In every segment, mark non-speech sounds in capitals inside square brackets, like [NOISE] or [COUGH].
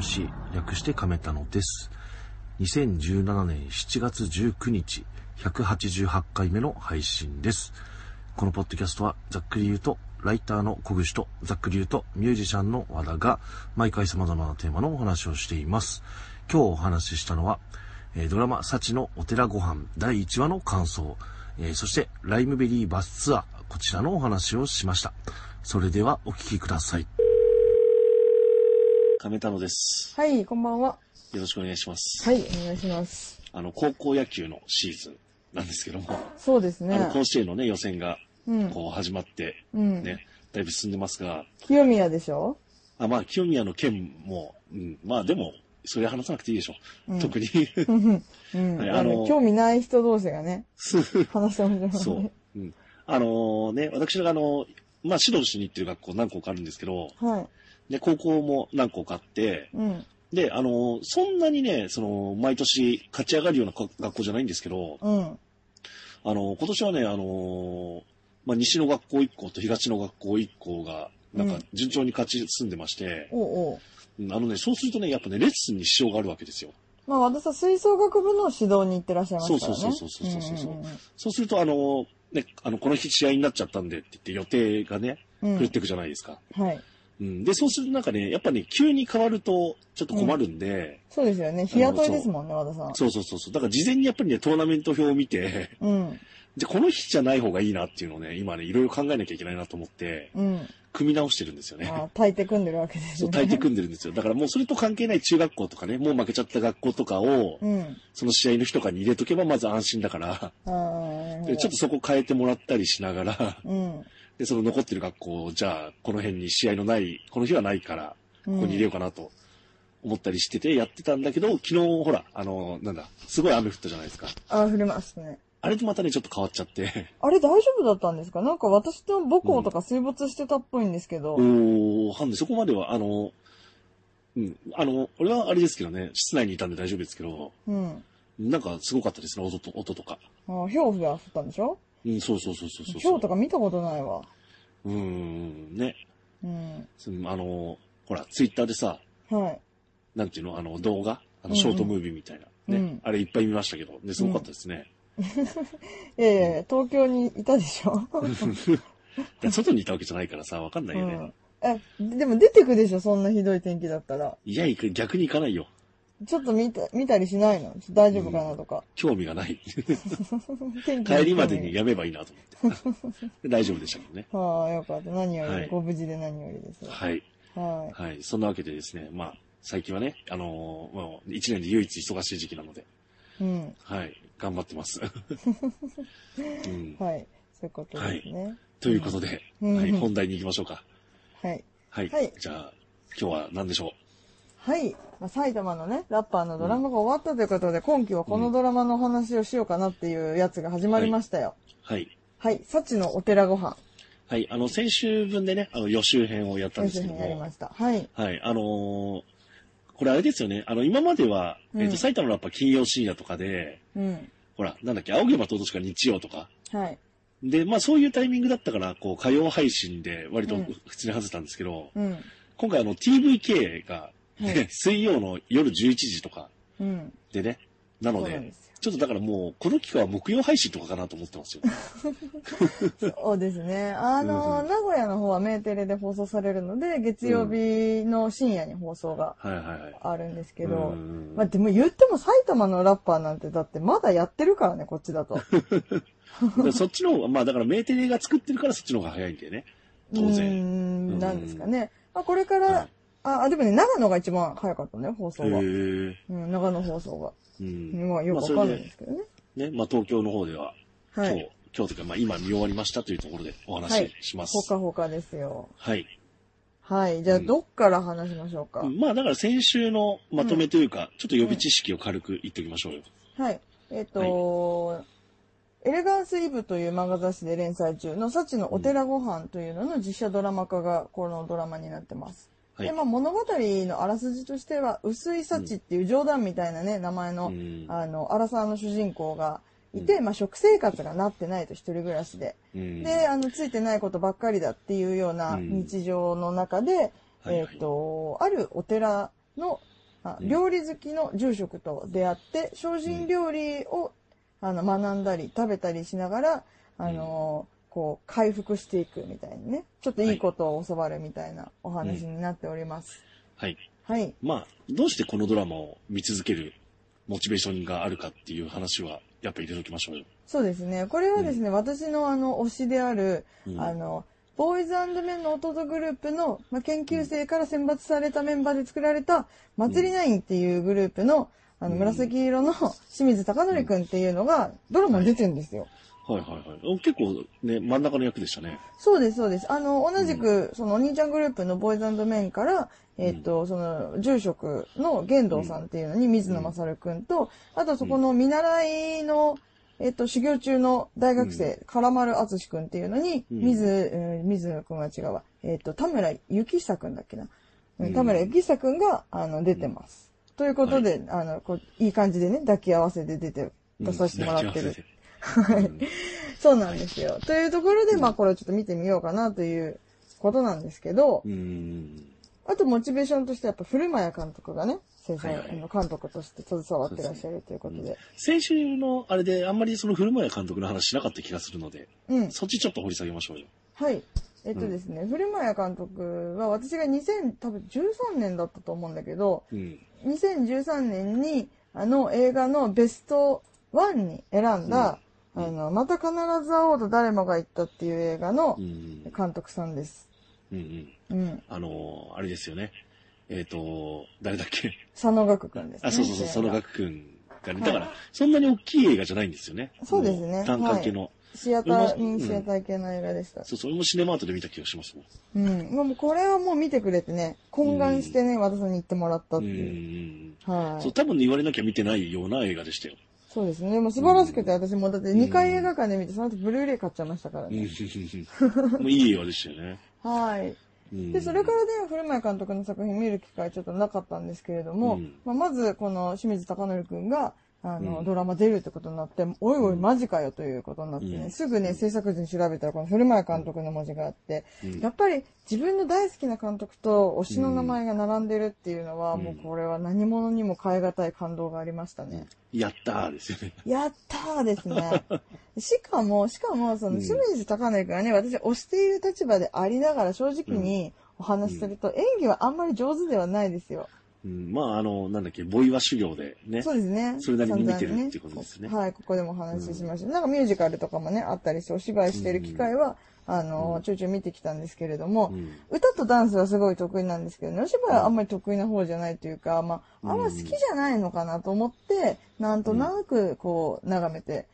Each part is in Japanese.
亀見て楽しい、略して亀たのです。2017年7月19日、188回目の配信です。このポッドキャストは、ざっくり言うと、ライターの小口と、ざっくり言うと、ミュージシャンの和田が、毎回様々なテーマのお話をしています。今日お話ししたのは、えドラマ、幸のお寺ご飯第1話の感想、えそして、ライムベリーバスツアー、こちらのお話をしました。それでは、お聞きください。亀太郎です。はい、こんばんは。よろしくお願いします。はい、お願いします。あの、高校野球のシーズンなんですけども、そうですねあの、。甲子園のね、予選が、うん。こう、始まって、うん。ね、だいぶ進んでますが、清宮でしょ？あ、まあ、清宮の件も、うん、まあ、でも、それ話さなくていいでしょ。うん特に。うん。うん。[LAUGHS] はいあの興味ない人同士がね、[LAUGHS] 話して面白い。そう。うん。あのーね、私があの、まあ、指導しに行ってる学校何校かあるんですけど、はい。で、高校も何校かあって、うん。で、あのーそんなにね、その、毎年勝ち上がるようなこ学校じゃないんですけど、うん。あのー今年はね、あのーまあ、西の学校1校と東の学校1校が、なんかうん順調に勝ち進んでまして、おうおう。うんあのね、そうするとね、やっぱね、レッスンに支障があるわけですよ。まあ、私は吹奏楽部の指導に行ってらっしゃいますからね。そうそうそうそうそうそううんそうすると、あのーね、あの、この日試合になっちゃったんでって言って予定がね、うんうん。狂っていくじゃないですか。はい。うん。で、そうするとなんかね、やっぱね、急に変わるとちょっと困るんで、そうですよね。日雇いですもんね、和田さん。そうそうそうそう。だから事前にやっぱりね、トーナメント表を見て、うん。で、この日じゃない方がいいなっていうのをね、今ね、いろいろ考えなきゃいけないなと思って、うん。組み直してるんですよね。ああ、炊いて組んでるわけですそう、ね。大抵組んでるんですよ。だからもうそれと関係ない中学校とかね、もう負けちゃった学校とかを、うん。その試合の日とかに入れとけばまず安心だから。でちょっとそこ変えてもらったりしながら、うん。で、その残ってる学校を、じゃあ、この辺に試合のない、この日はないから、ここに入れようかなと思ったりしててやってたんだけど、昨日ほら、あの、なんだ、すごい雨降ったじゃないですか。ああ、触れますね。あれとまたね、ちょっと変わっちゃって、あれ大丈夫だったんですか？なんか私の母校とか水没してたっぽいんですけど。おー、はんで、そこまでは、あの、うん、あの、俺はあれですけどね、室内にいたんで大丈夫ですけど、うん。なんかすごかったですね、音と、音とか。ああ、ひょうが降ったんでしょ？うん、そうそうそうそうそう。ひょうとか見たことないわ。うーん、ね。うん。あの、ほら、ツイッターでさ、はい。なんていうの、あの、動画？あの、うんうんショートムービーみたいな。ね。うんあれいっぱい見ましたけど、ね、すごかったですね。いやいやいや、東京にいたでしょ？[LAUGHS] 外にいたわけじゃないからさ、わかんないうよね。ん。え、でも出てくでしょ？そんなひどい天気だったら。いや、行く逆に行かないよ。ちょっと見た、見たりしないの？大丈夫かなとか。興味がない。[LAUGHS] 天気帰りまでにやめばいいなと思って。で [LAUGHS] 大丈夫でしたけどね。はあ、よかった。何より、はいご無事で何よりです。はい。ははい。そんなわけでですね、まあ、最近はね、あのーもう一年で唯一忙しい時期なので、い。うん。はい。頑張ってます。[LAUGHS] うん、はい。そういうことですね。ということで、うんはい、本題に行きましょうか。はい。はい。はいじゃあ、今日は何でしょはい。まあ、埼玉のね、ラッパーのドラマが終わったということで、今期はこのドラマの話をしようかなっていうやつが始まりましたよ。うはい。はい。幸のお寺ご飯。はい。あの、先週分でね、あの、予習編をやったんですけども先生にやりま、した。はい。はい。あのーこれあれですよね。あの、今までは、えっ、うんと、埼玉のラッパー金曜深夜とかで、うん。ほら、なんだっけ、青毛馬とどしか日曜とか、はい。で、まあそういうタイミングだったから、こう、火曜配信で割とうん普通に外せたんですけど、うん。今回あの TVK が、ねはい水曜の夜11時とかうん。でね、なのででちょっとだからもう、この期間は木曜配信とかかなと思ってますよ。そうですね。[LAUGHS] あの、うん名古屋の方はメーテレで放送されるので、月曜日の深夜に放送が。あるんですけど、うんまあでも言っても埼玉のラッパーなんてだってまだやってるからね、こっちだと。[LAUGHS] でそっちの方が、まあだからメーテレが作ってるからそっちの方が早いんだよね。当然。ん、なんですかね。まあこれから、はいあ、あでもね、長野が一番早かったね、放送へが。ーうん、長野放送が。うん。まあよくわかんないんですけどね。ね、まあ東京の方では、今日、はい。今日というか、まあ今見終わりましたというところでお話しします。ほかほかですよ。はい。はい。じゃあ、うんどっから話しましょうか？まあだから先週のまとめというか、ちょっと予備知識を軽く言っておきましょうよ。はい。えっ、と、エレガンスイブという漫画雑誌で連載中の幸のお寺ご飯というのの実写ドラマ化がこのドラマになってます。はい。で、まあ物語のあらすじとしては、薄い幸っていう冗談みたいなね、名前の、うん。あの、アラサーの主人公がいて、まあ食生活がなってないと一人暮らしで。うん。で、あの、ついてないことばっかりだっていうようなうん。日常の中で、はいはい。えっ、と、あるお寺の、あうん。料理好きの住職と出会って、精進料理を、あの学んだり食べたりしながら、あの、こう、回復していくみたいにね、ちょっといいことを教わるみたいなお話になっております。はい。はい。まあ、どうしてこのドラマを見続けるモチベーションがあるかっていう話は、やっぱり入れときましょうよ。そうですね。これはですね、私のあの、推しである、うんあの、ボーイズメンの弟グループの、まあ、研究生から選抜されたメンバーで作られた、祭りナインっていうグループの、あの、うん紫色の清水貴則くんっていうのが、ドラマに出てるんですよ。はいはいはいお。結構ね、真ん中の役でしたね。そうです、そうです。あの、同じく、そのお兄ちゃんグループのボーイズメンから、えっ、と、その、住職の玄道さんっていうのに、水野勝くんと、あとそこの見習いの、えっ、と、修行中の大学生、唐丸敦くんっていうのに、うん水、うん水野くんは違うわ。えっ、と、田村幸久くんだっけな。うんうん田村幸久くんが、あの、出てます。ということで、あの、こう、いい感じでね、抱き合わせで出て、出させてもらってる。はい。そうなんですよ。というところで、まあこれをちょっと見てみようかなということなんですけどう、ん。あとモチベーションとしてやっぱ古間谷監督がね、制作、はいはいあの監督として携わってらっしゃるということで。先週のあれであんまりその古前監督の話しなかった気がするので、うん。そっちちょっと掘り下げましょうよ。はい。えっとですね、古間谷監督は私が2000、多分13年だったと思うんだけど、うん。2013年にあの映画のベスト1に選んだ、うんあの、また必ず会おうと誰もが言ったっていう映画のうん。監督さんです。うんうん。うん。あのー、あれですよね。えっ、と、誰だっけ？佐野岳くんですね。あ、そうそうそう、そのが学くんがね。はいだから、そんなに大きい映画じゃないんですよね。そうですねも単価系の。シアター、うんうん、シアター系の映画でした。そうそう、俺もシネマートで見た気がしますもん。うん。もうこれはもう見てくれてね、懇願してね、和田さんに言ってもらったってうんうんういう。ん。そう、はい。多分言われなきゃ見てないような映画でしたよ。そうですね。でも素晴らしくて、私もだって2回映画館で見て、その後ブルーレイ買っちゃいましたからうんね。もういい映画でしたよね。はい。うんで、それからで、古前監督の作品見る機会ちょっとなかったんですけれども、うんまあ、まず、この清水貴則くんが、あの、うん。ドラマ出るってことになって、おいおいマジかよということになってね、うんすぐね、制作時に調べたら、この古前監督の文字があって、うん。やっぱり自分の大好きな監督と推しの名前が並んでるっていうのは、うん。もうこれは何者にも変え難い感動がありましたね。やったーですよね。やったーですね。[LAUGHS] しかも、しかも、その、うん。清水貴則君がね、私推している立場でありながら正直にお話しすると、演技はあんまり上手ではないですよ。うん、まあ、あの、なんだっけ、ボイワ修行でね。そうですね。それなりに見てるっていうことですね。はい、ここでもお話ししました。なんかミュージカルとかもね、あったりして、お芝居してる機会は、あの、うん。ちょいちょい見てきたんですけれども、うん。歌とダンスはすごい得意なんですけどね、お芝居はあんまり得意な方じゃないというか、まあ、あんま好きじゃないのかなと思って、なんとなくこう、眺めて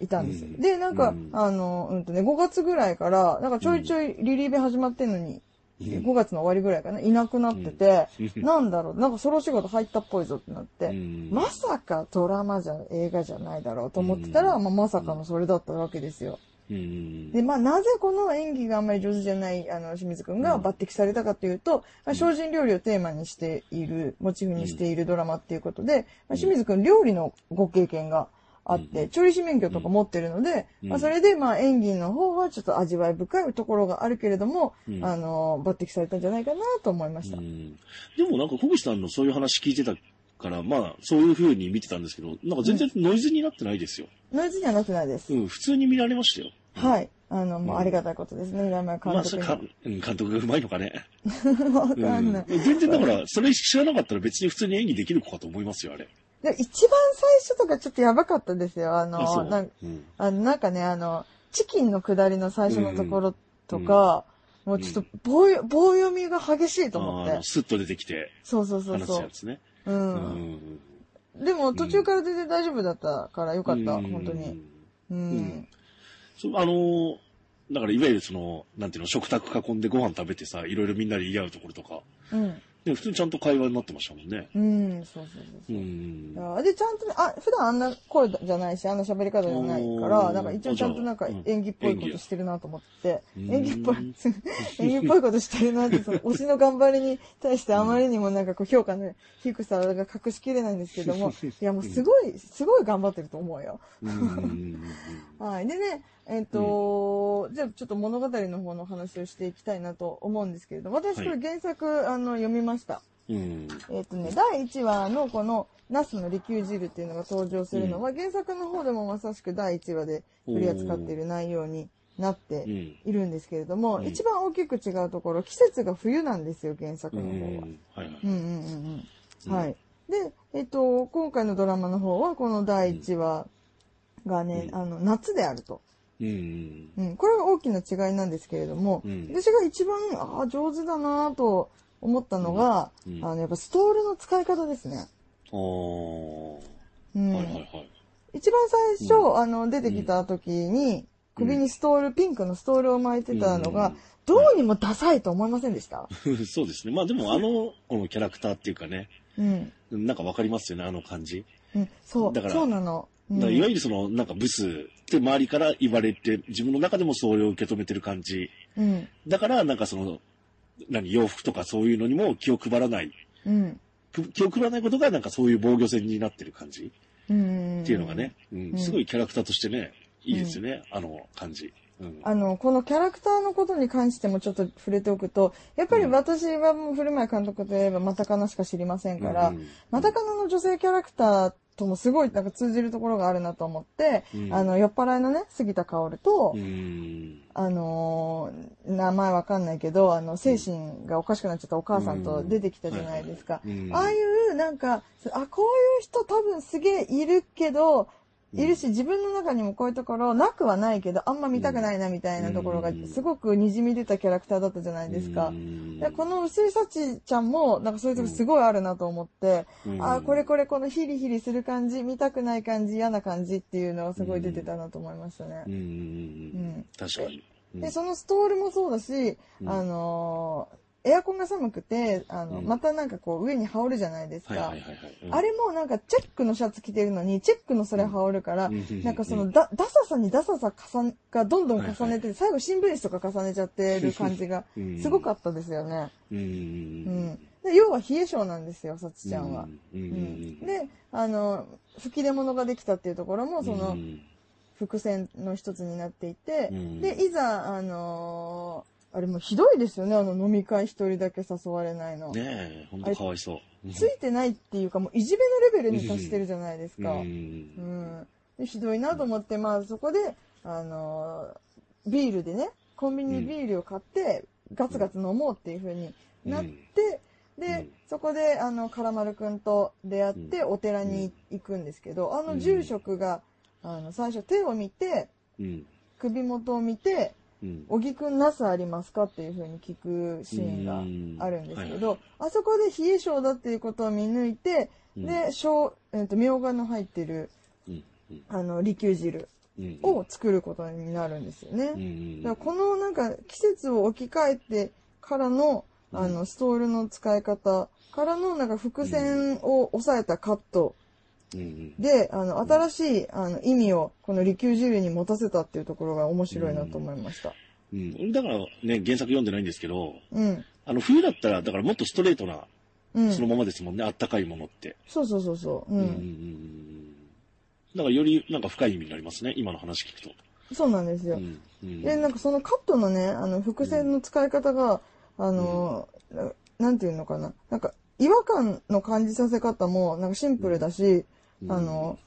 いたんです。よ。うん。で、なんか、うん。あの、うんとね、5月ぐらいから、なんかちょいちょいリリーベ始まってんのに、うん5月の終わりぐらいかな、いなくなってて、うん。なんだろう、なんかソロ仕事入ったっぽいぞってなって、うん。まさかドラマじゃ、映画じゃないだろうと思ってたら、うん。まあ、まさかのそれだったわけですよ。うん。で、まあ、なぜこの演技があんまり上手じゃない、あの、清水くんが抜擢されたかというと、まあ、精進料理をテーマにしている、モチーフにしているドラマっていうことで、まあ、清水くん料理のご経験があって、うん調理師免許とか持ってるので、うんまあ、それで、まあ、演技の方はちょっと味わい深いところがあるけれども、うんあの、抜擢されたんじゃないかなと思いました。うんでもなんか小口さんのそういう話聞いてたから、まあ、そういう風に見てたんですけど、なんか全然ノイズになってないですよ。ノイズにはなってないです。うん、普通に見られましたよ。はい。あの、もううんありがたいことですね、浦山監まあ、そ督れに。か、うん監督がうまいのかね。[LAUGHS] わかんない。うん全然だから、それ知らなかったら別に普通に演技できる子かと思いますよ、あれ。で一番最初とかちょっとやばかったですよ。ああ、の。なんうんあのなんかね、あの、チキンの下りの最初のところとか、もうちょっと棒よ棒読みが激しいと思って。スッと出てきてそうそうそうそうね。う。うんん。でも途中から全然大丈夫だったからよかった、うん本当に。うん。んそうあのーだからいわゆるその、なんていうの、食卓囲んでご飯食べてさ、いろいろみんなで言い合うところとか、うん。ね、普通にちゃんと会話になってましたもんね。うん、そうそうそううそう。ん。いやで、ちゃんとね、あ、普段あんな声じゃないし、あんな喋り方じゃないから、なんか一応ちゃんとなんか演技っぽいことしてるなと思って、うん演技っぽい、演技っぽいことしてるなって、その推しの頑張りに対してあまりにもなんかこう評価の低さが隠しきれないんですけども、[LAUGHS] いやもうすごい、すごい頑張ってると思うよ。うん。[LAUGHS] はい。でね、えっ、と、じゃあちょっと物語の方の話をしていきたいなと思うんですけれども、私これ原作、あの、読みました。うん。えっ、とね、第1話のこの、ナスの利休汁っていうのが登場するのは、原作の方でもまさしく第1話で取り扱っている内容になってうん。いるんですけれども、うん一番大きく違うところ、季節が冬なんですよ、原作うの方は。ん。はいはい。うんうんうんううんん。はい。で、えっ、と、今回のドラマの方は、この第1話がね、うんあの、夏であると。うん。うん、これが大きな違いなんですけれども、うん私が一番、ああ、上手だなと思ったのが、うんあの、やっぱストールの使い方ですね。はいはいはい。一番最初、あの、出てきた時に、首にストール、ピンクのストールを巻いてたのが、うんどうにもダサいと思いませんでした？[LAUGHS] そうですね。まあでも [LAUGHS] あの、このキャラクターっていうかね、うん。なんかわかりますよね、あの感じ。うん、そう、だからそうなの。いわゆるその、なんかブスって周りから言われて、自分の中でもそれを受け止めてる感じ。うん。だから、なんかその、何、洋服とかそういうのにも気を配らない。うん。く気を配らないことがなんかそういう防御線になってる感じうん。っていうのがね、うんうんすごいキャラクターとしてね、いいですよね、あの感じ。うん。あの、このキャラクターのことに関してもちょっと触れておくと、やっぱり私はもう古前監督といえばマタカナしか知りませんから、うんマタカナの女性キャラクターともすごいなんか通じるところがあるなと思って、うんあの、酔っ払いのね、杉田薫と、うん。あのー名前わかんないけど、あの、精神がおかしくなっちゃったお母さんと出てきたじゃないですか。うんああいう、なんか、あ、こういう人多分すげえいるけど、いるし、自分の中にもこういうところ、なくはないけど、あんま見たくないなみたいなところがうん、すごく滲み出たキャラクターだったじゃないですか。う。ん。でこの薄い幸ちゃんも、なんかそういうとこすごいあるなと思って、うん。あ、これこれこのヒリヒリする感じ、見たくない感じ、嫌な感じっていうのがすごい出てたなと思いましたね。うん。確かに。うん。で、そのストールもそうだし、うん。あのーエアコンが寒くて、あの、うん。またなんかこう上に羽織るじゃないですか。あれもなんかチェックのシャツ着てるのに、チェックのそれ羽織るから、うんなんかそのダダサさにダサさ重ねがどんどん重ねて、はい。はい最後新聞紙とか重ねちゃってる感じがうん。すごかったですよね。うん。ううん。要は冷え性なんですよ、さつちゃんは。うん。で、あの、吹き出物ができたっていうところも、その、うん。伏線の一つになっていて、うん。で、いざ、あのーあれもうひどいですよね、あの飲み会一人だけ誘われないの。ねえ、ほんとかわいそう。ついてないっていうか、もういじめのレベルに達してるじゃないですか。ううん。ん。でひどいなと思って、まあそこで、あのービールでね、コンビニでビールを買って、ガツガツ飲もうっていう風になって、で、うんそこで、あの、カラマルくんと出会って、お寺に行くんですけど、あの住職が、あの、最初手を見て、うん。首元を見て、うん。小木くんナスありますかっていう風に聞くシーンがあるんですけど、あそこで冷え性だっていうことを見抜いて、うんで、小、えっ、と、みょうがの入ってる。あの、利休汁うん。を作ることになるんですよね。うん。だからこのなんか季節を置き換えてからの、あの、ストールの使い方からのなんか伏線を抑えたカットうん。で、あの、新しいあの意味をこの利休汁に持たせたっていうところが面白いなと思いました。うん。だからね、原作読んでないんですけど、うん。あの、冬だったら、だからもっとストレートな、うん。そのままですもんね、あったかいものって。そうそうそうそう。う。うんん。だからよりなんか深い意味になりますね、今の話聞くと。そうなんですよ。うん。うん。で、なんかそのカットのね、あの、伏線の使い方が、あの、ななんていうのかな。なんか、違和感の感じさせ方も、なんかシンプルだし、うんあの、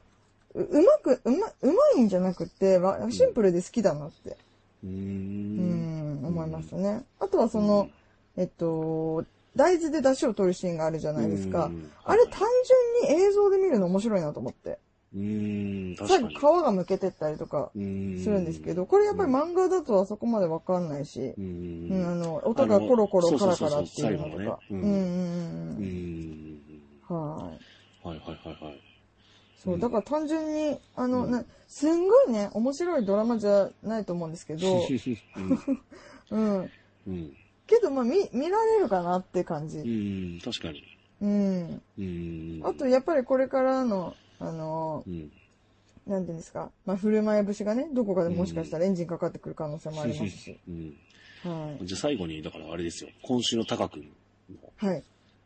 ううまく、うま、うまいんじゃなくて、わシンプルで好きだなって、うー。うんん、思いましたね。あとはその、えっと、大豆で出汁を取るシーンがあるじゃないですかうん。あれ単純に映像で見るの面白いなと思って。うーん、確最後。皮がむけてったりとかするんですけど、これやっぱり漫画だとあそこまでわかんないし、ううん、あん。の、音がコロコロカラカラっていうのとか。ううんんうんううんん。はい。はいはいはいはい。そうう、んだから単純に、あの、うんなすんごいね、面白いドラマじゃないと思うんですけど、[LAUGHS] うん。うん。けど、まあ、見、見られるかなって感うじ。ん、確かに。うん。うん。あと、やっぱりこれからの、あの、うん。なんていうんですか、まあ、振る舞い節がね、どこかでもしかしたらエンジンかかってくる可能性もありますし。うん。はい。じゃあ最後に、だからあれですよ。今週のタカ君はい。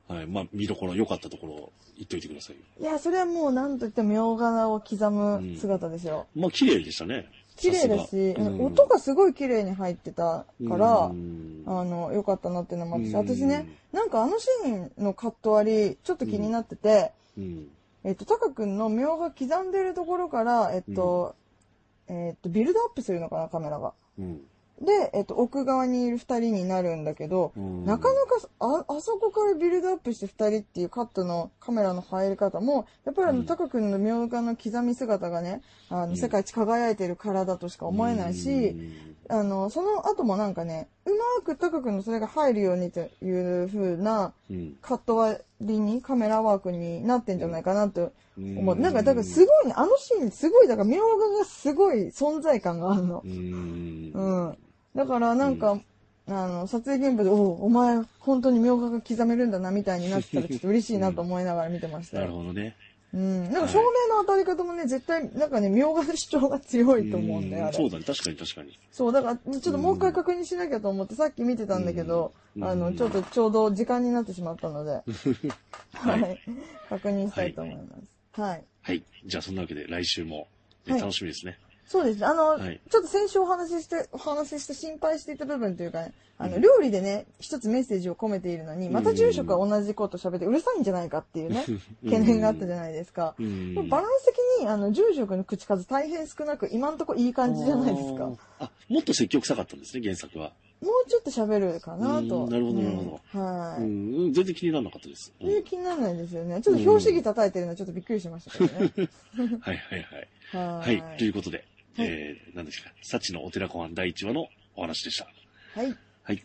の、はい、まあ見どころ、良かったところを言っといてくださいよ。いや、それはもう何と言っても、妙柄を刻む姿ですよ。まあ綺麗でしたね。綺麗だし、うん音がすごい綺麗に入ってたから、うんあの、良かったなっていうのもあったし、うん私ね、なんかあのシーンのカット割り、ちょっと気になってて、うん。えっと、タカ君の妙が刻んでるところから、えっと、えっと、ビルドアップするのかな、カメラが。うん。で、えっと、奥側にいる二人になるんだけど、うんなかなか、あ、あそこからビルドアップして二人っていうカットのカメラの入り方も、やっぱりあの、うんタカ君の妙画の刻み姿がね、あの、ん世界一輝いてる体としか思えないし、あの、その後もなんかね、うまくタカ君のそれが入るようにという風な。カット割りに、カメラワークになってんじゃないかなと思う。うんなんか、だからすごいね、あのシーンすごい、だから妙画がすごい存在感があるのう。ん。うん。だからなんか、あの、撮影現場で、おうお前、本当に妙画が刻めるんだな、みたいになってたら、ちょっと嬉しいなと思いながら見てました [LAUGHS] なるよ。ほどね。うん。なんか照明の当たり方もね、絶対、なんかね、妙画の主張が強いと思うんだよ、あれ。そうだね。確かに確かに。そう、だから、ちょっともう一回確認しなきゃと思って、さっき見てたんだけど、うんあの、ちょっとちょうど時間になってしまったので、[LAUGHS] はい。確認したいと思います。はい。はい。じゃあそんなわけで来週も、ねはい楽しみですね。そうです。あの、はいちょっと先週お話しして、お話しして心配していた部分というかね、あの、料理でね、一つメッセージを込めているのに、また住職が同じこと喋ってうるさいんじゃないかっていうね、[LAUGHS] 懸念があったじゃないですか。バランス的に、あの、住職の口数大変少なく、今んとこいい感じじゃないですか。あ、もっと積極臭かったんですね、原作は。うちょっと喋るかなと。うんなるほどなるほど。はうい。ん、全然気にならなかったです。うんで気にならないですよね。ちょっと表紙着叩いてるのはちょっとびっくりしましたけどね。[LAUGHS] はいはいはい。[LAUGHS] ははい。ということで、はいえー、何ですか、幸のお寺公安第1話のお話でした。はい。はい。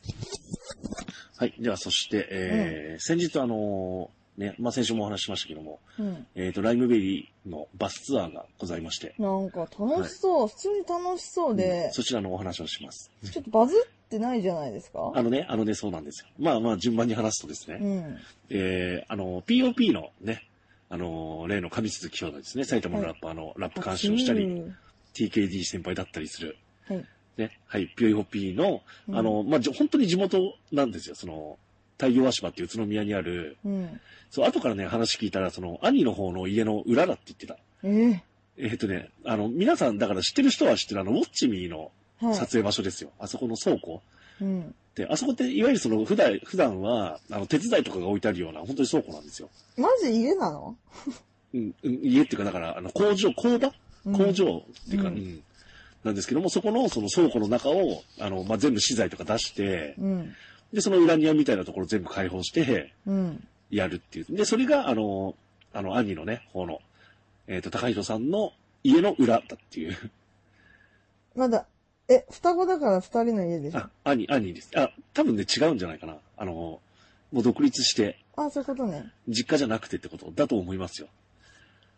はい。では、そして、えー先日あのーね、まあ、先週もお話ししましたけども、うん。えっ、と、ライムベリーのバスツアーがございまして、なんか楽しそう。普通に楽しそうで、そちらのお話をします。ちょっとバズってないじゃないですか。あのね、あのね、そうなんですよ。まあまあ、順番に話すとですね、うん。えー、あの、POP のね、あの、例の上鈴木兄弟ですね、埼玉のラッパーのラップ監修をしたり、うん。TKD 先輩だったりする、はい。ね、はい、ピョイホピーの、うん。あの、まあ、本当に地元なんですよ、その、太陽足場っていう宇都宮にある、うん。そう、後からね、話聞いたら、その、兄の方の家の裏だって言ってた。ええっ、とね、あの、皆さん、だから知ってる人は知ってる、あの、ウォッチミーの。撮影場所ですよ。あそこの倉庫。うん。で、あそこって、いわゆるその、普段、普段は、あの、手伝いとかが置いてあるような、本当に倉庫なんですよ。マジ家なの？うん、うん家っていうか、だから、あの、工場、工場？うん工場っていうか、ううんん、なんですけども、そこの、その倉庫の中を、あの、まあ、全部資材とか出して、うん。で、その裏庭みたいなところ全部開放して、うん。やるっていう。で、それが、あの、あの、兄のね、方の、えっ、と、高弘さんの家の裏だっていう。[LAUGHS] まだ、え、双子だから二人の家でしょ？あ、兄、兄です。あ、多分ね、違うんじゃないかな。あの、もう独立して、あ、そういうことね。実家じゃなくてってことだと思いますよ。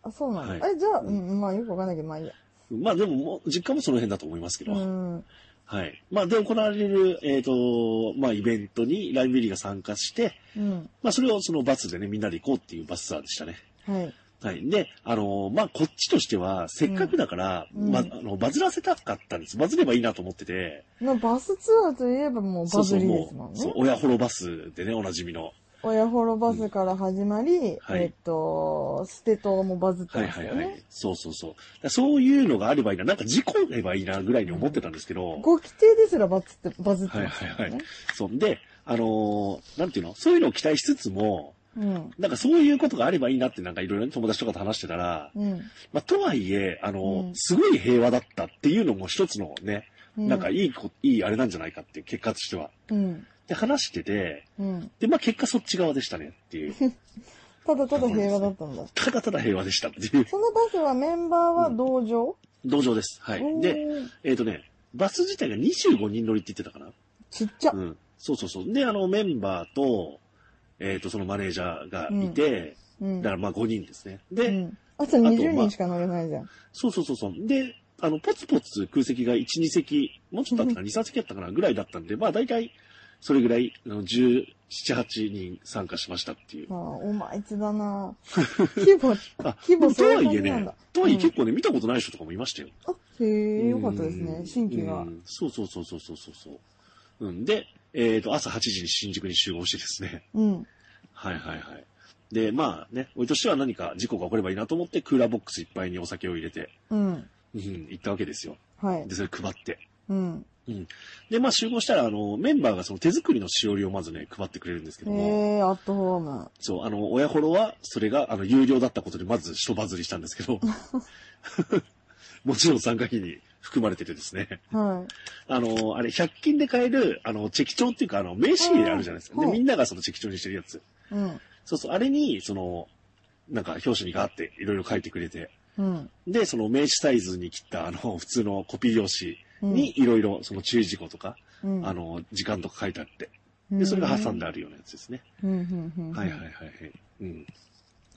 あ、そうなんだ。はいえ、じゃあ、うん、まあよくわかんないけど、まあいいや。まあでももう、実家もその辺だと思いますけど。うん。はい。まあで行われる、えっ、と、まあイベントにライブベリーが参加して、うん。まあそれをそのバスでね、みんなで行こうっていうバスツアーでしたね。はい。はい。で、あのまあこっちとしては、せっかくだから、うんまあ、あの、バズらせたかったんです。バズればいいなと思ってて。まあバスツアーといえばもうバズりですもんね。そう、親ホロバスでね、おなじみの。親ホロバスから始まり、はいえっと、ステ島もバズってはいますよね。はいはい。そうそうそう。だからそういうのがあればいいな。なんか事故ればいいなぐらいに思ってたんですけど。ご規定ですらバズって、バズってはいますよね。はいはい。そう。で、あのーなんていうの？そういうのを期待しつつも、うん。なんかそういうことがあればいいなってなんかいろいろ友達とかと話してたら、うん。まあ、とはいえ、あのーうんすごい平和だったっていうのも一つのね、うんなんかいいこ、いいあれなんじゃないかっていう結果としては。うん。で、話してて、うん。で、まあ結果そっち側でしたねっていう。[LAUGHS] ただただ平和だったんだ。ただただ平和でしたっていうそのバスはメンバーは同乗、道場です。はい。で、えっ、とね、バス自体が25人乗りって言ってたかな。ちっちゃ。うん。そうそうそう。で、あの、メンバーと、えっ、と、そのマネージャーがいて、うん。だからまあ5人ですね。で、うん。あと20人しか乗れないじゃん。そうそうそうそう。で、あの、ポツポツ空席が1、2席、もうちょっとあったかな、2、3席やったかな？ぐらいだったんで、まあ大体それぐらい、あの17、8人参加しましたっていうあ。あ、お前つだな [LAUGHS] 規模、あ、規模とはいえそういう感じなんねだ、とはいえうん結構ね、見たことない人とかもいましたよ。あ、へえ、よかったですね。うん新規がう。んそうそうそうそうそうそう。うん。で、えっ、と、朝8時に新宿に集合してですね。うん。はいはいはい。で、まあね、俺としては何か事故が起こればいいなと思って、クーラーボックスいっぱいにお酒を入れて、うん。うん、行ったわけですよ。はいで、。それ配って。うん。で、まあ集合したら、あの、メンバーがその手作りのしおりをまずね、配ってくれるんですけども、へえ、アットホーム。そう、あの、親ホロは、それが、あの、有料だったことで、まず一バズりしたんですけど、[LAUGHS] もちろん参加費に含まれててですね、はあの、あれ、100均で買える、あの、チェキ帳っていうか、あの、名刺入れあるじゃないですか。で、はいみんながそのチェキ帳にしてるやつ。い。うん。そうそう、あれに、その、なんか、表紙にガーっていろいろ書いてくれて、うん。で、その名刺サイズに切った、あの、普通のコピー用紙にいろいろ、その注意事項とか、うん、あの、時間とか書いてあって、で、それが挟んであるようなやつですね。はいはいはいはい。うん。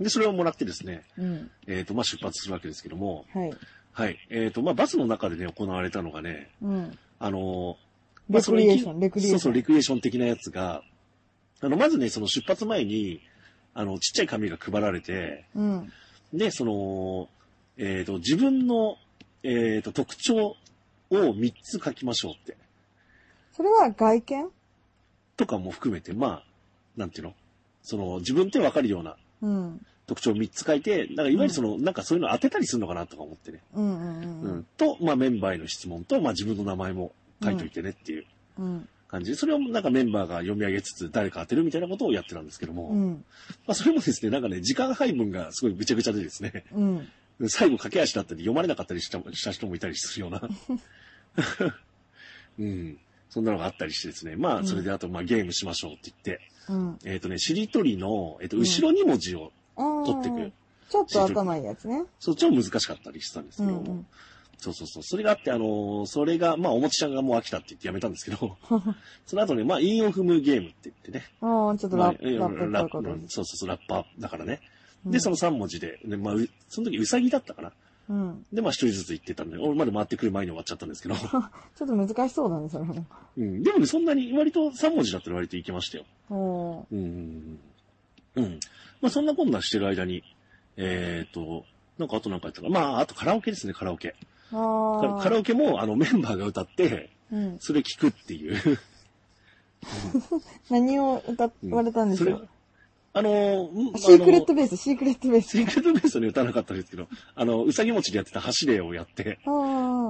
で、それをもらってですね、うん。えっ、と、まあ、出発するわけですけども、はい。はい。えっ、と、まあ、バスの中でね、行われたのがね、うん。あのレクリエーション、まあレクリエーション。そうそう、レクリエーション的なやつが、あの、まずね、その出発前に、あの、ちっちゃい紙が配られて、うん。で、その、えっ、と、自分の、えっ、と、特徴を3つ書きましょうって、それは外見？とかも含めて、まあ、なんていうの？その、自分ってわかるようなうん。特徴を3つ書いて、なんかいわゆるその、なんかそういうの当てたりするのかなとか思ってね。うん、うん、ううんん。と、まあメンバーへの質問と、まあ自分の名前も書いといてねっていううん。感じで、それをなんかメンバーが読み上げつつ誰か当てるみたいなことをやってたんですけども、まうん。あそれもですね、なんかね、時間配分がすごいぐちゃぐちゃでですね、うん。[LAUGHS] 最後駆け足だったり読まれなかったりした人もいたりするような、[LAUGHS] うん。そんなのがあったりしてですね、まあそれであと、まあゲームしましょうって言って、うん。えっ、とね、しりとりの、えっ、と、後ろ2文字を取ってくあーちょっと頭いいやつね。そっちも難しかったりしてたんですけど、うんうんそうそうそう。それがあって、あのーそれが、まあ、おもちちゃんがもう飽きたって言ってやめたんですけど、[LAUGHS] その後ね、まあ、韻を踏むゲームって言ってね。ああ、ちょっとまあラップ、ラップっぽいラップ。そうそうそう、ラッパーだからね。うんで、その3文字で、ね、まあ、うその時うさぎだったかな。うん。で、まあ、一人ずつ言ってたんで、俺まで回ってくる前に終わっちゃったんですけど、[LAUGHS] ちょっと難しそうだね、それも。うん。でもね、そんなに、割と3文字だったら割といけましたよ。おーうん。うん。まあ、そんなこんなしてる間に、えっ、と、なんかあとなんかやったかな。まあ、あとカラオケですね、カラオケ。あカあ。カラオケも、あの、メンバーが歌って、うん。それ聞くっていう。[LAUGHS] 何を歌われたんでしょそれうあのー、シークレットベース、シークレットベースシ。ークレットベースはね、歌わなかったですけど、[LAUGHS] あの、うさぎ餅でやってた走れをやって。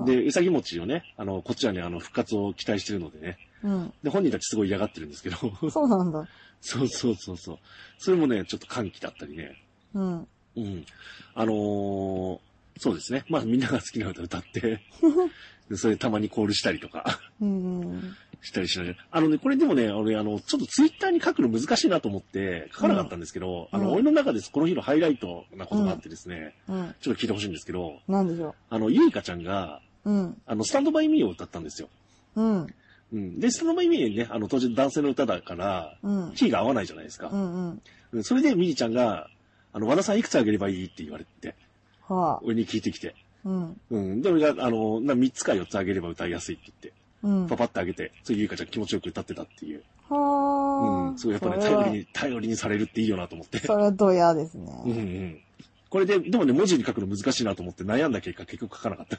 で、うさぎ餅をね、あの、こっちはね、あの、復活を期待してるのでね、うん。で、本人たちすごい嫌がってるんですけど、そうなんだ。[LAUGHS] そうそうそうそう。それもね、ちょっと歓喜だったりね、うん。うん。あのーそうですね。まあみんなが好きな歌歌って、[LAUGHS] でそれたまにコールしたりとかうん。したりしながら。あのね、これでもね、俺あの、ちょっとツイッターに書くの難しいなと思って書かなかったんですけど、うんあの、俺の中でこの日のハイライトなことがあってですね、うん。ちょっと聞いてほしいんですけど、なんでしょあの、ゆいかちゃんが、う。うん。あの、スタンドバイミーを歌ったんですよ。うん。うん。で、スタンドバイミーね、あの、当時男性の歌だから、うん。キーが合わないじゃないですかう。んうん。うんそれでミリちゃんが、あの、和田さんいくつあげればいいって言われて、はあ。俺に聞いてきて。うん。うん。で、俺が、あの、な3つか4つあげれば歌いやすいって言って、うん。パパってあげて、それゆいかちゃん気持ちよく歌ってたっていう。はあ。うん。すごいやっぱね、それは頼りに、頼りにされるっていいよなと思って。それはドヤですね。うんうん。これで、でもね、文字に書くの難しいなと思って悩んだ結果、結局書かなかった。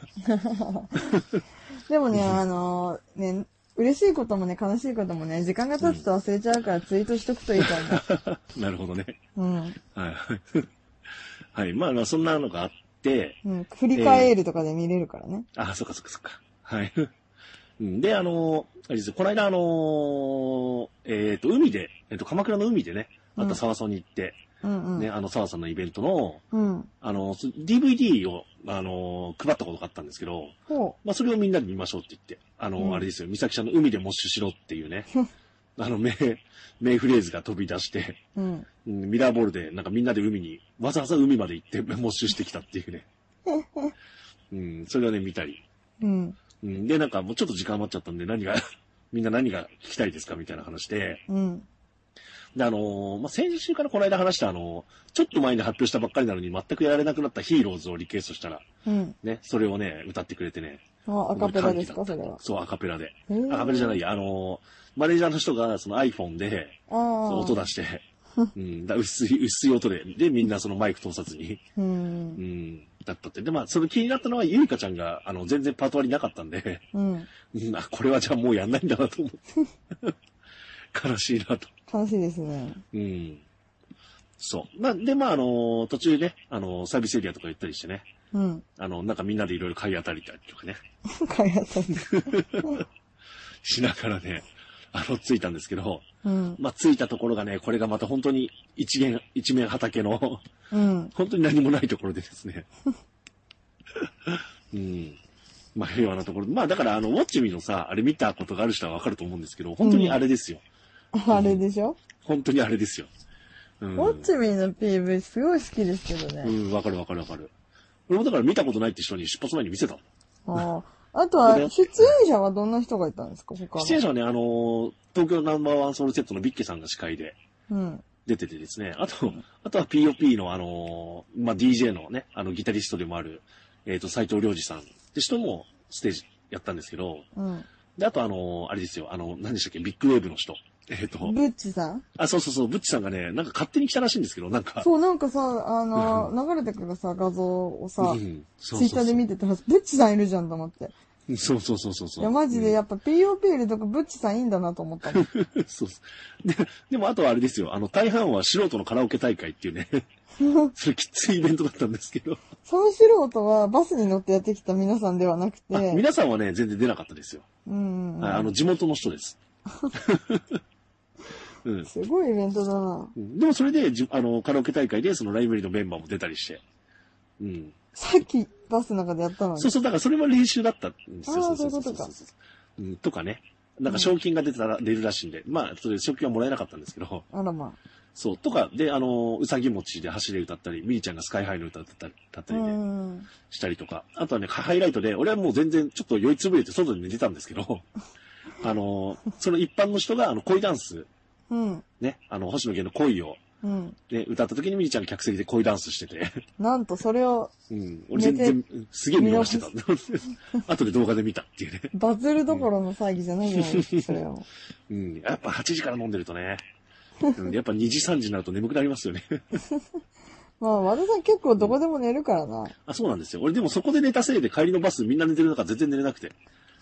[LAUGHS] でもね、あのね、嬉しいこともね、悲しいこともね、時間が経つと忘れちゃうからツイートしとくといいと思う。[LAUGHS] なるほどね。うん。はい。[LAUGHS] はい。まあまあ、そんなのがあって、うん。振り返るとかで見れるからね。あ、そっかそっかそっか。はい。うんで、あの、あれですよこの間、あの、えっ、と、海で、えっ、と、鎌倉の海でね、あった沢村に行って、うんうん。ね、あの、沢さんのイベントの、うん。あの、そ DVD を、あの、配ったことがあったんですけど、ほまあ、それをみんなで見ましょうって言って、あの、うんあれですよ、美咲ちゃんの海でモッシュしろっていうね、[LAUGHS] あの、名、名フレーズが飛び出して。うんミラーボールで、なんかみんなで海に、わざわざ海まで行って、モッシュしてきたっていうね。うん、それをね、見たり。うん。うん、で、なんかもうちょっと時間余っちゃったんで、何が、[LAUGHS] みんな何が聞きたいですかみたいな話で。うん。で、あのーまあ、先週からこの間話したあのちょっと前に発表したばっかりなのに全くやられなくなったヒーローズをリクエストしたら、うん。ね、それをね、歌ってくれてね、あ、アカペラですか、それは。そう、アカペラで。アカペラじゃないや、あの、マネージャーの人がその iPhone で、音出して、うん、だ薄い、薄い音で、で、みんなそのマイク通さずに、う。うんん、だったって。で、まあ、その気になったのは、ゆいかちゃんが、あの、全然パート割りなかったんで、うん。うん、あ、これはじゃあもうやんないんだなと思って。[LAUGHS] 悲しいなと。楽しいですね。うん。そう。まあ、で、まあ、あの、途中ね、あの、サービスエリアとか行ったりしてね、うん。あの、なんかみんなでいろいろ買い当たりたりとかね、開発されしながらね、あの、着いたんですけど、うん。まあ、着いたところがね、これがまた本当に一元、一面畑の、うん。本当に何もないところでですね。[LAUGHS] うん。まあ、平和なところ。まあ、だから、あの、ウォッチミのさ、あれ見たことがある人はわかると思うんですけど、本当にあれですよ。[LAUGHS] あれでしょ？本当にあれですよ。うん。ウォッチミーの PV すごい好きですけどね。うん、わかるわかるわかる。俺もだから見たことないって人に出発前に見せた。ああ。あとは、出演者はどんな人がいたんですか？他の。出演者はね、あのー東京ナンバーワンソウルセットのビッケさんが司会でうん。出ててですね、あと、あとは POP のあのーまあ、DJ のね、あの、ギタリストでもある、えっ、と、斎藤良二さんって人もステージやったんですけど、うん。で、あとあのーあれですよ、あの、何でしたっけ、ビッグウェーブの人。えっ、と、ブッチさん？あ、そうそうそう、ブッチさんがね、なんか勝手に来たらしいんですけど、なんか、そう、なんかさ、あの、流れてくるさ、画像をさう、んそうそうそうツイッターで見てたら、ブッチさんいるじゃんと思って。そうそうそうそうそう。いや、マジでやっぱ POP よりとかブッチさんいいんだなと思ったもん。[LAUGHS] そうそう。で、でもあとはあれですよ。あの、大半は素人のカラオケ大会っていうね。[LAUGHS] それきついイベントだったんですけど。その素人はバスに乗ってやってきた皆さんではなくあて、皆さんはね、全然出なかったですよ。うん。はい、あの、地元の人です。[LAUGHS] うん。すごいイベントだな。うんでもそれで、じあの、カラオケ大会で、そのライブリーのメンバーも出たりして。うん。さっきバスの中でやったのに。そうそう、だからそれは練習だったんですよ。あーそうそういうことかううん、とかね。なんか賞金が出たら、出るらしいんで。まあ、それ賞金はもらえなかったんですけど。あらまそう、とか、で、あの、うさぎ餅で走れ歌ったり、みーちゃんがスカイハイの歌だったり、だったりで、ん。したりとか。あとはね、ハイライトで、俺はもう全然ちょっと酔いつぶれて外に寝てたんですけど、[LAUGHS] あの、その一般の人が、あの、恋ダンス、うん。ね、あの、星野源の恋を、うん。ね、歌った時にみーちゃんが客席で恋ダンスしてて、なんとそれをうん、俺全然、すげえ見逃してた。後で動画で見たっていうね。バズるどころの騒ぎじゃないじゃないですか、それを。うん、やっぱ8時から飲んでるとね、うん、やっぱ2時3時になると眠くなりますよね。まあ、和田さん結構どこでも寝るからな。あ、そうなんですよ。俺でもそこで寝たせいで帰りのバスみんな寝てる中全然寝れなくて。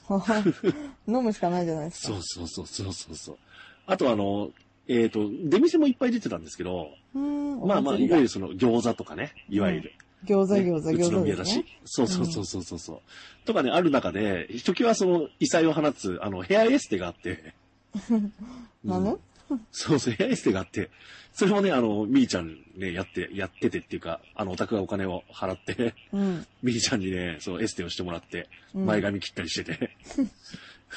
[LAUGHS] 飲むしかないじゃないですか。そうそうそうそうそうそう。あとあの、えっ、と、出店もいっぱい出てたんですけど、うーん。まあまあ、いわゆるその餃子とかね、いわゆる。餃子餃子ね宇餃都宮だし。そうそうそうそうそうそう。とかね、ある中で、ひときわその異彩を放つ、あの、ヘアエステがあって。[LAUGHS] なのそうそう、ヘアエステがあって、それもね、あの、みーちゃんね、やって、やっててっていうか、あの、お宅がお金を払って、うん。みーちゃんにね、そう、エステをしてもらって、うん前髪切ったりしてて、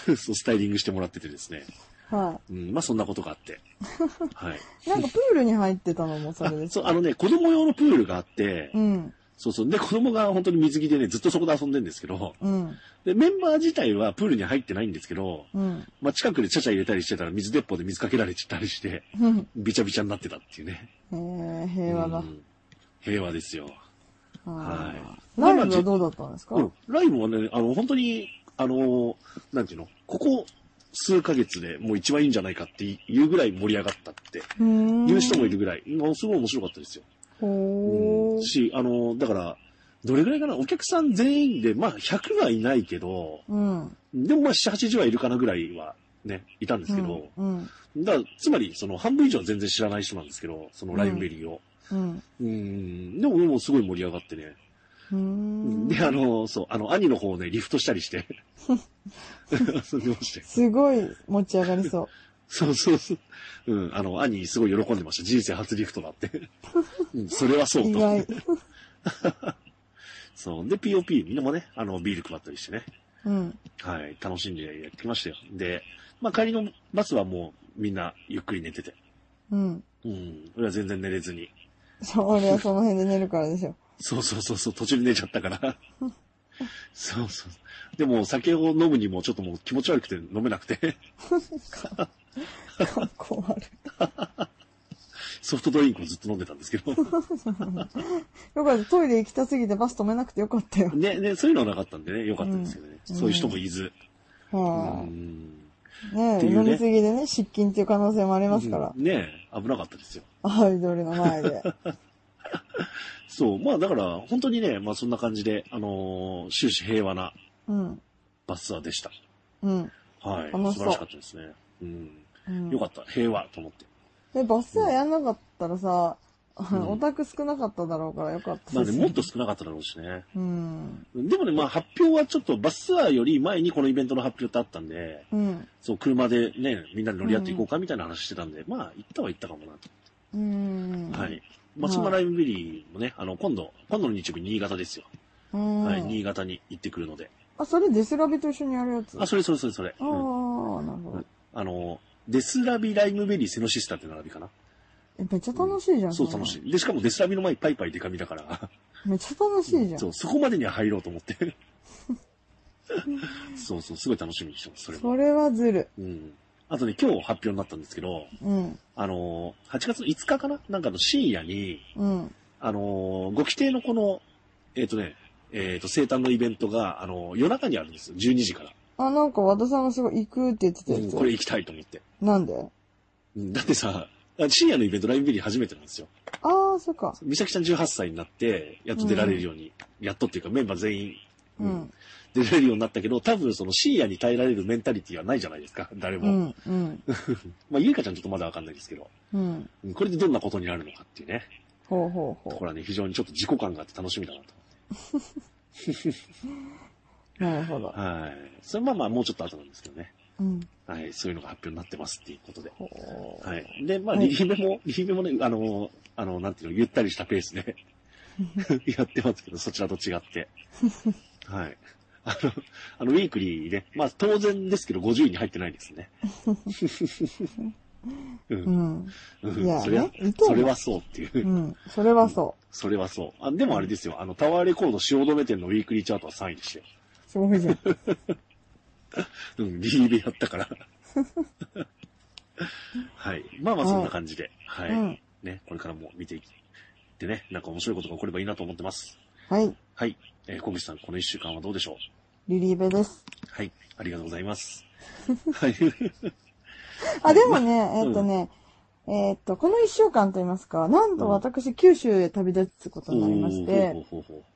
[LAUGHS] そう、スタイリングしてもらっててですね。はうん、まあそんなことがあって。[LAUGHS] はい。い。なんかプールに入ってたのもそれですそう、あのね、子供用のプールがあって、うん。そうそう。で、子供が本当に水着でね、ずっとそこで遊んでんですけど、うん。で、メンバー自体はプールに入ってないんですけど、うん。まあ近くでちゃちゃ入れたりしてたら水鉄砲で水かけられちゃったりして、うん。びちゃびちゃになってたっていうね。えー、平和だう。ん平和ですよ。ははいい。ライブはどうだったんですか？うん。ライブはね、あの、本当に、あの、なんていうの、ここ数ヶ月でもう一番いいんじゃないかっていうぐらい盛り上がったって。いう人もいるぐらい、もうすごい面白かったですよ。ほー。し、あの、だから、どれぐらいかな？お客さん全員で、まあ100はいないけど、うん。でもまあ7、80はいるかなぐらいはね、いたんですけど、うん。だから、つまりその半分以上は全然知らない人なんですけど、そのライブベリーを。うん。うん、でももうすごい盛り上がってね。で、あの、そう、あの、兄の方をね、リフトしたりして、遊んでましたよ。すごい持ち上がりそそうそうそう。うん、あの、兄すごい喜んでました。人生初リフトだって。うん、それはそうと。外。[LAUGHS] そう。で、POP みんなもね、あの、ビール配ったりしてね。うん。はい、楽しんでやってきましたよ。で、まあ帰りのバスはもうみんなゆっくり寝てて。うん。うん。俺は全然寝れずに。そう、俺はその辺で寝るからでしょ。そうそうそうそう、途中で寝ちゃったから。そうそう。でも酒を飲むにもちょっともう気持ち悪くて飲めなくて。かっこ悪い。ソフトドリンクをずっと飲んでたんですけど。よかった。トイレ行きたすぎてバス止めなくてよかったよ。ね、ね、そういうのはなかったんでね、よかったですけどね。うんそういう人もいず。うはん。い。ねね飲みすぎでね、失禁っていう可能性もありますから。ね危なかったですよ。アイドルの前で。そう。まあだから、本当にね、まあそんな感じで、あのー終始平和なうん。バスツアーでした。うん。はい。素晴らしかったですね。うん。うんよかった。平和と思って。で、バスツアーやんなかったらさ、ん [LAUGHS] オタク少なかっただろうからよかったですまあね、もっと少なかっただろうしね。うん。でもね、まあ発表はちょっとバスツアーより前にこのイベントの発表ってあったんで、うん。そう、車でね、みんなで乗り合っていこうかみたいな話してたんで、まあ、行ったは行ったかもなと。うん。はい。松島ライムベリーもね、あの、今度、今度の日曜日新潟ですよ。うん。はい、新潟に行ってくるので。あ、それデスラビと一緒にやるやつ？あ、それそれそれそれ。あうんあ、なるほど。あの、デスラビライムベリーせのしすたぁって並びかな？え、めっちゃ楽しいじゃん。そう、楽しい。で、しかもデスラビの前パイパイデカミだから、[LAUGHS] めっちゃ楽しいじゃん。そう、そこまでには入ろうと思って。[LAUGHS] そうそう、すごい楽しみにしてます、それも。それはずる。うん。あとね、今日発表になったんですけど、うん。あの、8月の5日かな？なんかの深夜に、うん。あの、ご規定のこの、えっ、とね、えっ、と、生誕のイベントが、あの、夜中にあるんですよ。12時から。あ、なんか和田さんがすごい行くって言ってたやつ。うんこれ行きたいと思って。なんで？うんだってさ、深夜のイベントライブビリー初めてなんですよ。ああ、そっか。美咲ちゃん18歳になって、やっと出られるように、やっとっていうかメンバー全員、ううんん。出られるようになったけど、多分その深夜に耐えられるメンタリティはないじゃないですか、誰も。うん、うん、[LAUGHS] まあ、ゆいかちゃんちょっとまだわかんないですけど、うん。うんこれでどんなことになるのかっていうね。ほうほうほところはね、非常にちょっと自己感があって楽しみだなと。う。[LAUGHS] なるほど。はい。それまあまあもうちょっと後なんですけどね。うん。はい。そういうのが発表になってますっていうことで。ほう。はい。で、まあ、はいリリーベも、リリーベもね、あの、あの、なんていうの、ゆったりしたペースで [LAUGHS] やってますけど、そちらと違って。はい。あの、あの、ウィークリーね、まあ、当然ですけど、50位に入ってないですね。[LAUGHS] う。うんん。うんいやそれはそれはそうっていうう。ん。それはそそれはそう。あ、でもあれですよ。あの、タワーレコード汐留店のウィークリーチャートは3位でしたよ。う。すごいじゃん。うん、リリーベやったから。[LAUGHS] はい。まあまあそんな感じで。はい。うんね、これからも見ていってね、なんか面白いことが起こればいいなと思ってます。はい。はい。えー、小口さん、この一週間はどうでしょう？リリーベです。はい。ありがとうございます。はい。あ、でもね、えっとね、えっと、この一週間と言いますか、なんと私、九州へ旅立つことになりまして、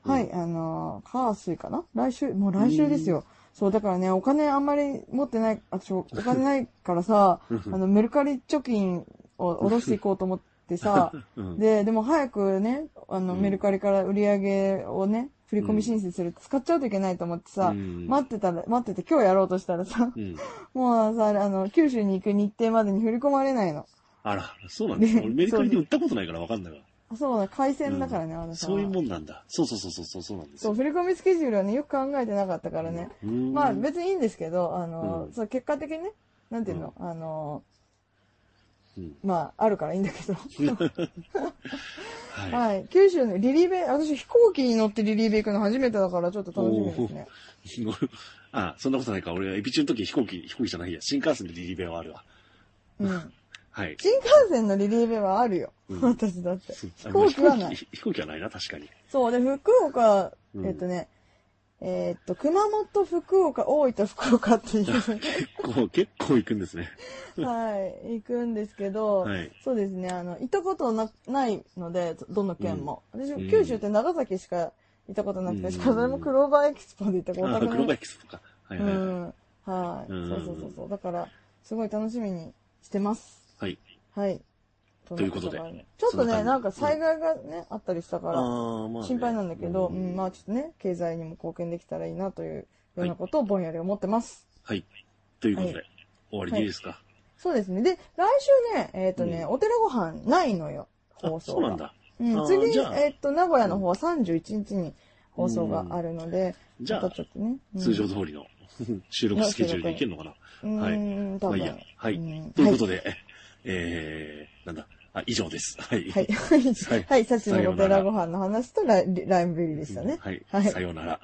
はい、あのー、火水かな？来週、もう来週ですよ。そう、だからね、お金あんまり持ってない、あ、ちょ、お金ないからさ、あの、メルカリ貯金を下ろしていこうと思ってさ、うん。で、でも早くね、あの、うん。メルカリから売り上げをね、振り込み申請すると使っちゃうといけないと思ってさ、うん待ってたら、待ってて今日やろうとしたらさ、うん。[LAUGHS] もうさ、あの、九州に行く日程までに振り込まれないの。あら、そうなんですか。ね俺メルカリで売ったことないからわかんないわ。あそうだ、回線だからね、あのさ。そういうもんなんだ。そうそうそうそうそうそうなんですそう、よ。振り込みスケジュールはね、よく考えてなかったからね。まあ別にいいんですけど、あの、うんそう結果的にね、なんていうの、あの、うんまああるからいいんだけど。[LAUGHS] はい。はい。九州のリリーベ、私飛行機に乗ってリリーベ行くの初めてだからちょっと楽しみですね。[LAUGHS] あ、そんなことないか。俺、エビ中の時飛行機、飛行機じゃないや。新幹線でリリベはあるわ。うん。[LAUGHS] はい。新幹線のリリーベはあるよ。うん私だって。飛飛行機はない。飛飛行機はないな、確かに。そう、で、福岡、うんえっとね、えっと、熊本、福岡、大分、福岡っていう、結構、結構行くんですね。はい、行くんですけど、はいそうですね、あの、行ったことなないので、どの県も。私、うん九州って長崎しか行ったことなくて、うんしかもそれもクローバーエキスポで行ったことあ、なく黒バイキスとか。はいうはいはい。ん。はい、うんそうそうそうそう。だから、すごい楽しみにしてます。はい。はい。ということでちょっとね、なんか災害がね、あったりしたから、心配なんだけど、ううんん、まあちょっとね、経済にも貢献できたらいいなというようなことをぼんやり思ってます。はい。ということで、はい終わりでいいですか、そうですね。で、来週ね、えっ、とね、うんお寺ご飯ないのよ、放あ、送が。そうなんだ。うん次、えっ、と、名古屋の方は31日に放送があるので、じゃあちょっとね。うん通常通りの [LAUGHS] 収録スケジュールでいけるのかな、うーん、多分。まあいいや。はい。うんということで、えー、なんだ。あ、以上です。はい。はい。は [LAUGHS] はいい。はい。さっきのお寺ご飯の話とライライムベリーでしたね。はい。はいさようなら。